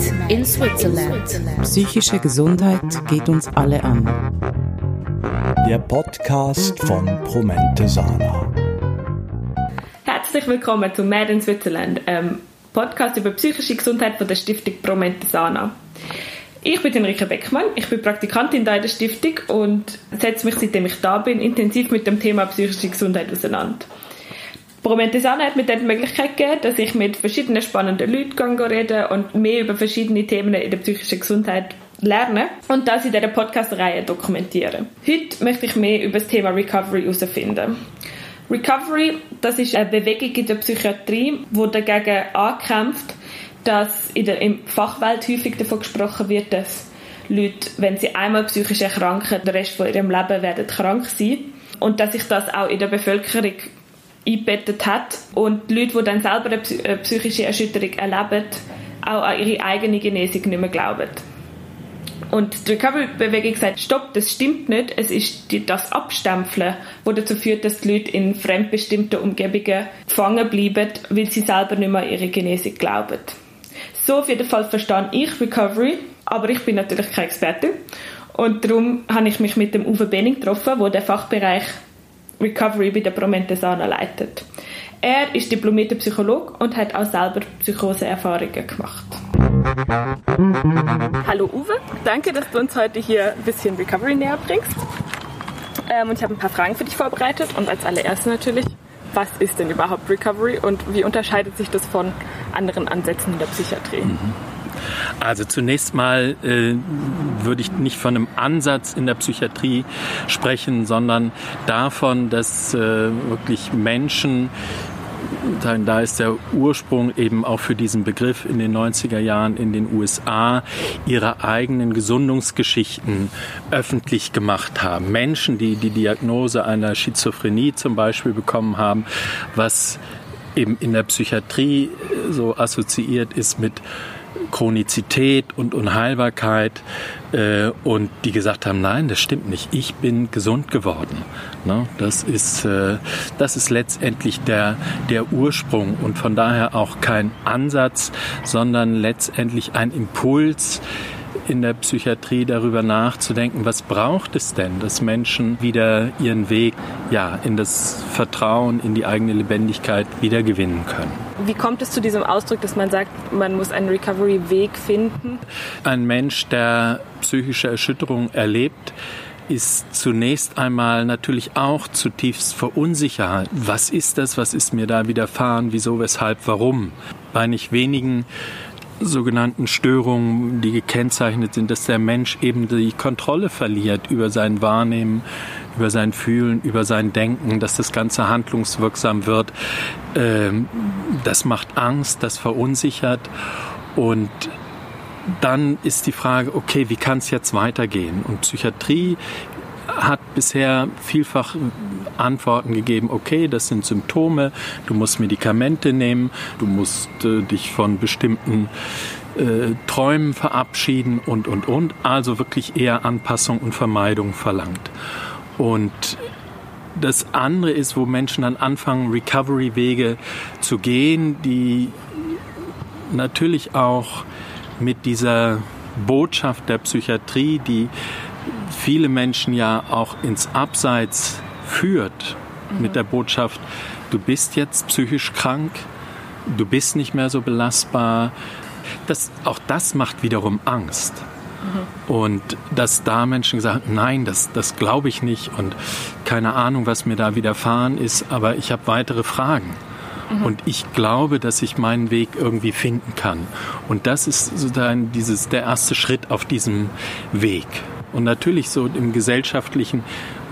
Med in Switzerland. Psychische Gesundheit geht uns alle an. Der Podcast von Promente Sana. Herzlich willkommen zu Mad in Switzerland, einem Podcast über psychische Gesundheit von der Stiftung Promente Sana. Ich bin Enrique Beckmann, ich bin Praktikantin da in der Stiftung und setze mich, seitdem ich da bin, intensiv mit dem Thema psychische Gesundheit auseinander. Promentesana hat mir dann die Möglichkeit gegeben, dass ich mit verschiedenen spannenden Leuten rede und mehr über verschiedene Themen in der psychischen Gesundheit lerne und das in dieser Podcast-Reihe dokumentiere. Heute möchte ich mehr über das Thema Recovery herausfinden. Recovery, das ist eine Bewegung in der Psychiatrie, die dagegen ankämpft, dass in der Fachwelt häufig davon gesprochen wird, dass Leute, wenn sie einmal psychisch erkranken, den Rest von ihrem Leben werden krank sein und dass sich das auch in der Bevölkerung eingebettet hat und die Leute, die dann selber eine psychische Erschütterung erleben, auch an ihre eigene Genesung nicht mehr glauben. Und die Recovery-Bewegung sagt, stopp, das stimmt nicht. Es ist das Abstempeln, das dazu führt, dass die Leute in fremdbestimmten Umgebungen gefangen bleiben, weil sie selber nicht mehr an ihre Genesung glauben. So auf jeden Fall verstehe ich Recovery, aber ich bin natürlich keine Expertin. Und darum habe ich mich mit dem Uwe Benning getroffen, der den Fachbereich Recovery bei der Promentesana leitet. Er ist diplomierter Psychologe und hat auch selber Psychoseerfahrungen gemacht. Hallo Uwe, danke, dass du uns heute hier ein bisschen Recovery näher bringst. Ähm, und ich habe ein paar Fragen für dich vorbereitet und als allererstes natürlich, was ist denn überhaupt Recovery und wie unterscheidet sich das von anderen Ansätzen in der Psychiatrie? Mhm. Also zunächst mal äh, würde ich nicht von einem Ansatz in der Psychiatrie sprechen, sondern davon, dass äh, wirklich Menschen da ist der Ursprung eben auch für diesen Begriff in den 90er Jahren in den USA, ihre eigenen Gesundungsgeschichten öffentlich gemacht haben. Menschen, die die Diagnose einer Schizophrenie zum Beispiel bekommen haben, was eben in der Psychiatrie äh, so assoziiert ist mit Chronizität und Unheilbarkeit äh, und die gesagt haben, nein, das stimmt nicht, ich bin gesund geworden. Ne? Das, ist, äh, das ist letztendlich der, der Ursprung und von daher auch kein Ansatz, sondern letztendlich ein Impuls, in der Psychiatrie darüber nachzudenken, was braucht es denn, dass Menschen wieder ihren Weg ja, in das Vertrauen, in die eigene Lebendigkeit wiedergewinnen können. Wie kommt es zu diesem Ausdruck, dass man sagt, man muss einen Recovery-Weg finden? Ein Mensch, der psychische Erschütterung erlebt, ist zunächst einmal natürlich auch zutiefst verunsichert. Was ist das? Was ist mir da widerfahren? Wieso, weshalb, warum? Bei nicht wenigen sogenannten Störungen, die gekennzeichnet sind, dass der Mensch eben die Kontrolle verliert über sein Wahrnehmen, über sein Fühlen, über sein Denken, dass das Ganze handlungswirksam wird. Ähm, das macht Angst, das verunsichert und dann ist die Frage, okay, wie kann es jetzt weitergehen? Und Psychiatrie hat bisher vielfach Antworten gegeben, okay, das sind Symptome, du musst Medikamente nehmen, du musst äh, dich von bestimmten äh, Träumen verabschieden und, und, und. Also wirklich eher Anpassung und Vermeidung verlangt. Und das andere ist, wo Menschen dann anfangen, Recovery-Wege zu gehen, die natürlich auch mit dieser Botschaft der Psychiatrie, die viele Menschen ja auch ins Abseits führt mhm. mit der Botschaft, du bist jetzt psychisch krank, du bist nicht mehr so belastbar. Das, auch das macht wiederum Angst. Mhm. Und dass da Menschen gesagt haben, nein, das, das glaube ich nicht und keine Ahnung, was mir da widerfahren ist, aber ich habe weitere Fragen. Mhm. Und ich glaube, dass ich meinen Weg irgendwie finden kann. Und das ist sozusagen dieses, der erste Schritt auf diesem Weg. Und natürlich so im gesellschaftlichen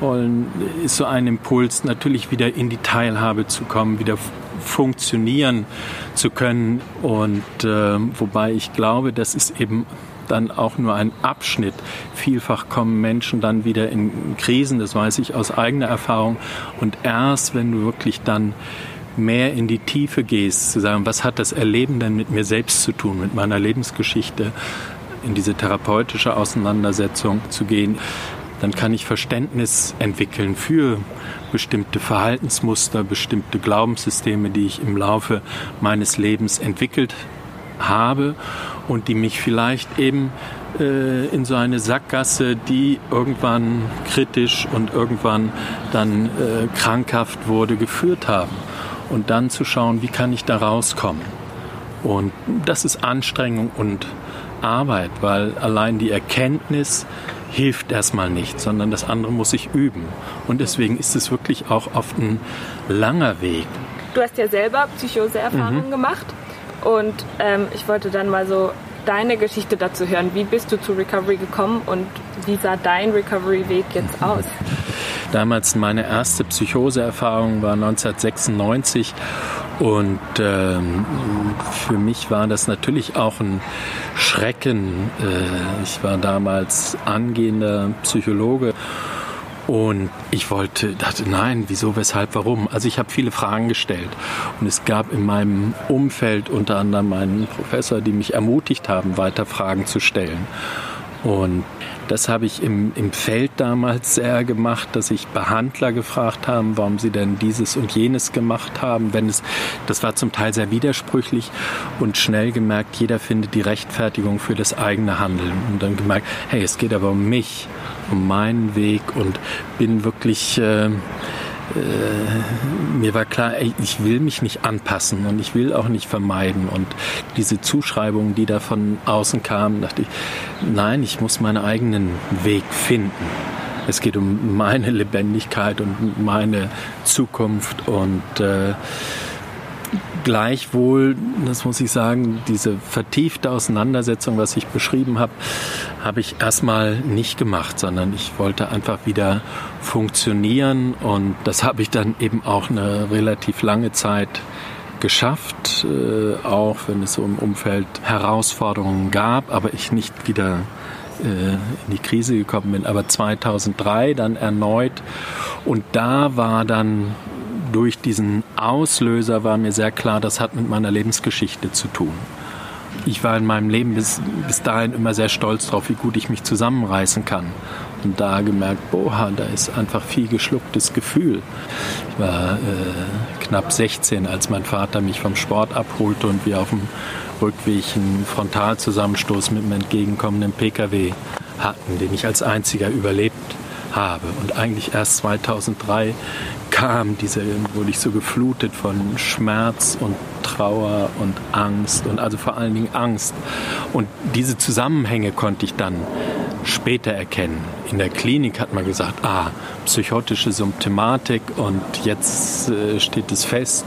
wollen ist so ein Impuls, natürlich wieder in die Teilhabe zu kommen, wieder funktionieren zu können. Und äh, wobei ich glaube, das ist eben dann auch nur ein Abschnitt. Vielfach kommen Menschen dann wieder in Krisen, das weiß ich aus eigener Erfahrung. Und erst wenn du wirklich dann mehr in die Tiefe gehst, zu sagen, was hat das Erleben denn mit mir selbst zu tun, mit meiner Lebensgeschichte, in diese therapeutische Auseinandersetzung zu gehen, dann kann ich Verständnis entwickeln für bestimmte Verhaltensmuster, bestimmte Glaubenssysteme, die ich im Laufe meines Lebens entwickelt habe und die mich vielleicht eben äh, in so eine Sackgasse, die irgendwann kritisch und irgendwann dann äh, krankhaft wurde, geführt haben. Und dann zu schauen, wie kann ich da rauskommen. Und das ist Anstrengung und Arbeit, weil allein die Erkenntnis hilft erstmal nicht, sondern das andere muss ich üben. Und deswegen ist es wirklich auch oft ein langer Weg. Du hast ja selber Psychoseerfahrungen mhm. gemacht und ähm, ich wollte dann mal so deine Geschichte dazu hören. Wie bist du zu Recovery gekommen und wie sah dein Recovery-Weg jetzt aus? Damals meine erste Psychoseerfahrung war 1996 und ähm, für mich war das natürlich auch ein Schrecken. Äh, ich war damals angehender Psychologe und ich wollte, dachte, nein, wieso, weshalb, warum? Also ich habe viele Fragen gestellt. Und es gab in meinem Umfeld unter anderem einen Professor, die mich ermutigt haben, weiter Fragen zu stellen. Und das habe ich im, im Feld damals sehr gemacht, dass ich Behandler gefragt haben, warum sie denn dieses und jenes gemacht haben. Wenn es, das war zum Teil sehr widersprüchlich und schnell gemerkt, jeder findet die Rechtfertigung für das eigene Handeln. Und dann gemerkt, hey, es geht aber um mich um meinen Weg und bin wirklich, äh, äh, mir war klar, ich will mich nicht anpassen und ich will auch nicht vermeiden. Und diese Zuschreibungen, die da von außen kamen, dachte ich, nein, ich muss meinen eigenen Weg finden. Es geht um meine Lebendigkeit und meine Zukunft und äh, Gleichwohl, das muss ich sagen, diese vertiefte Auseinandersetzung, was ich beschrieben habe, habe ich erstmal nicht gemacht, sondern ich wollte einfach wieder funktionieren und das habe ich dann eben auch eine relativ lange Zeit geschafft, äh, auch wenn es so im Umfeld Herausforderungen gab, aber ich nicht wieder äh, in die Krise gekommen bin. Aber 2003 dann erneut und da war dann durch diesen Auslöser war mir sehr klar, das hat mit meiner Lebensgeschichte zu tun. Ich war in meinem Leben bis, bis dahin immer sehr stolz darauf, wie gut ich mich zusammenreißen kann. Und da gemerkt, boah, da ist einfach viel geschlucktes Gefühl. Ich war äh, knapp 16, als mein Vater mich vom Sport abholte und wir auf dem Rückweg einen Frontalzusammenstoß mit einem entgegenkommenden Pkw hatten, den ich als einziger überlebt habe. Und eigentlich erst 2003 kam, diese, wurde ich so geflutet von Schmerz und Trauer und Angst und also vor allen Dingen Angst. Und diese Zusammenhänge konnte ich dann später erkennen. In der Klinik hat man gesagt, ah, psychotische Symptomatik und jetzt äh, steht es fest.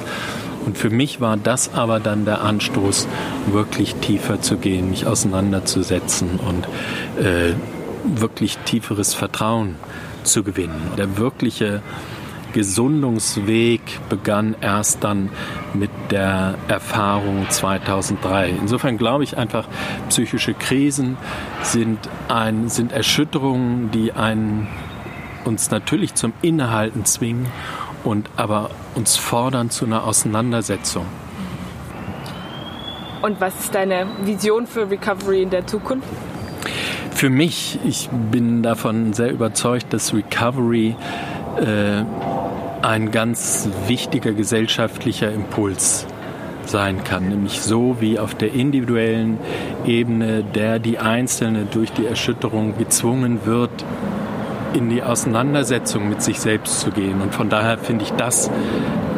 Und für mich war das aber dann der Anstoß, wirklich tiefer zu gehen, mich auseinanderzusetzen und äh, wirklich tieferes Vertrauen zu gewinnen. Der wirkliche Gesundungsweg begann erst dann mit der Erfahrung 2003. Insofern glaube ich einfach, psychische Krisen sind, ein, sind Erschütterungen, die einen, uns natürlich zum Innehalten zwingen und aber uns fordern zu einer Auseinandersetzung. Und was ist deine Vision für Recovery in der Zukunft? Für mich, ich bin davon sehr überzeugt, dass Recovery äh, ein ganz wichtiger gesellschaftlicher Impuls sein kann, nämlich so wie auf der individuellen Ebene, der die Einzelne durch die Erschütterung gezwungen wird, in die Auseinandersetzung mit sich selbst zu gehen. Und von daher finde ich das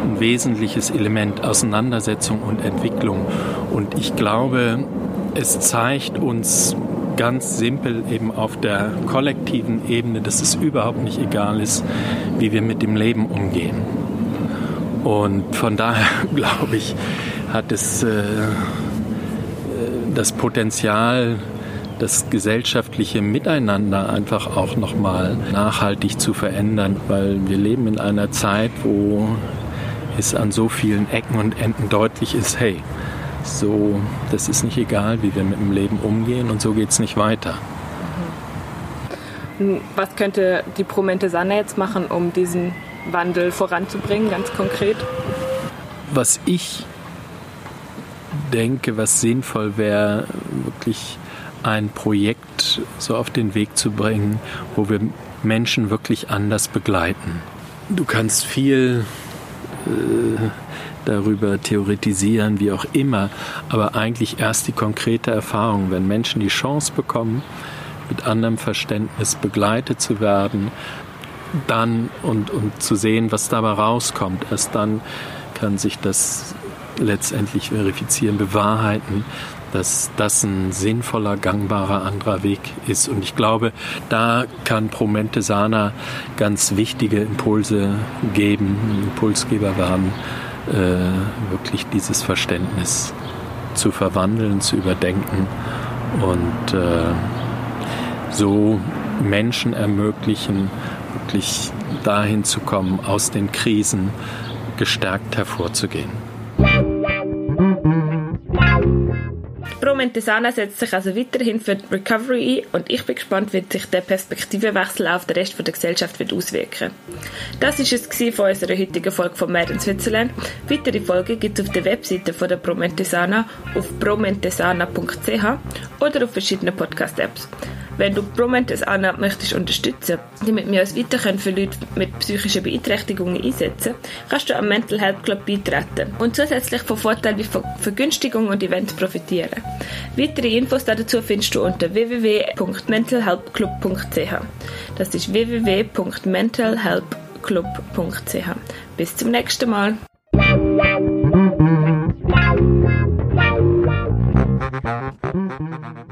ein wesentliches Element, Auseinandersetzung und Entwicklung. Und ich glaube, es zeigt uns ganz simpel eben auf der kollektiven Ebene, dass es überhaupt nicht egal ist, wie wir mit dem Leben umgehen. Und von daher glaube ich, hat es äh, das Potenzial, das gesellschaftliche Miteinander einfach auch nochmal nachhaltig zu verändern, weil wir leben in einer Zeit, wo es an so vielen Ecken und Enden deutlich ist, hey, so, das ist nicht egal, wie wir mit dem Leben umgehen und so geht es nicht weiter. Mhm. Was könnte die Promente Sanne jetzt machen, um diesen Wandel voranzubringen, ganz konkret? Was ich denke, was sinnvoll wäre, wirklich ein Projekt so auf den Weg zu bringen, wo wir Menschen wirklich anders begleiten. Du kannst viel darüber theoretisieren, wie auch immer, aber eigentlich erst die konkrete Erfahrung, wenn Menschen die Chance bekommen, mit anderem Verständnis begleitet zu werden, dann und, und zu sehen, was dabei rauskommt, erst dann kann sich das letztendlich verifizieren, bewahrheiten, dass das ein sinnvoller, gangbarer anderer Weg ist. Und ich glaube, da kann Promente Sana ganz wichtige Impulse geben, Impulsgeber werden, äh, wirklich dieses Verständnis zu verwandeln, zu überdenken und äh, so Menschen ermöglichen, wirklich dahin zu kommen, aus den Krisen gestärkt hervorzugehen. Montesana setzt sich also weiterhin für Recovery ein und ich bin gespannt, wie sich der Perspektivenwechsel auf den Rest der Gesellschaft wird auswirken Das war es von unserer heutigen Folge von Mad in Switzerland. Weitere Folgen gibt es auf der Webseite von der Promentesana auf promentesana.ch oder auf verschiedenen Podcast-Apps. Wenn du Promentes Anna möchtest unterstützen, damit wir uns weiter für Leute mit psychischen Beeinträchtigungen einsetzen, kannst du am Mental Health Club beitreten und zusätzlich von Vorteilen wie Vergünstigungen und Events profitieren. Weitere Infos dazu findest du unter www.mentalhelpclub.ch. Das ist www.mentalhelpclub.ch. Bis zum nächsten Mal. Thank you.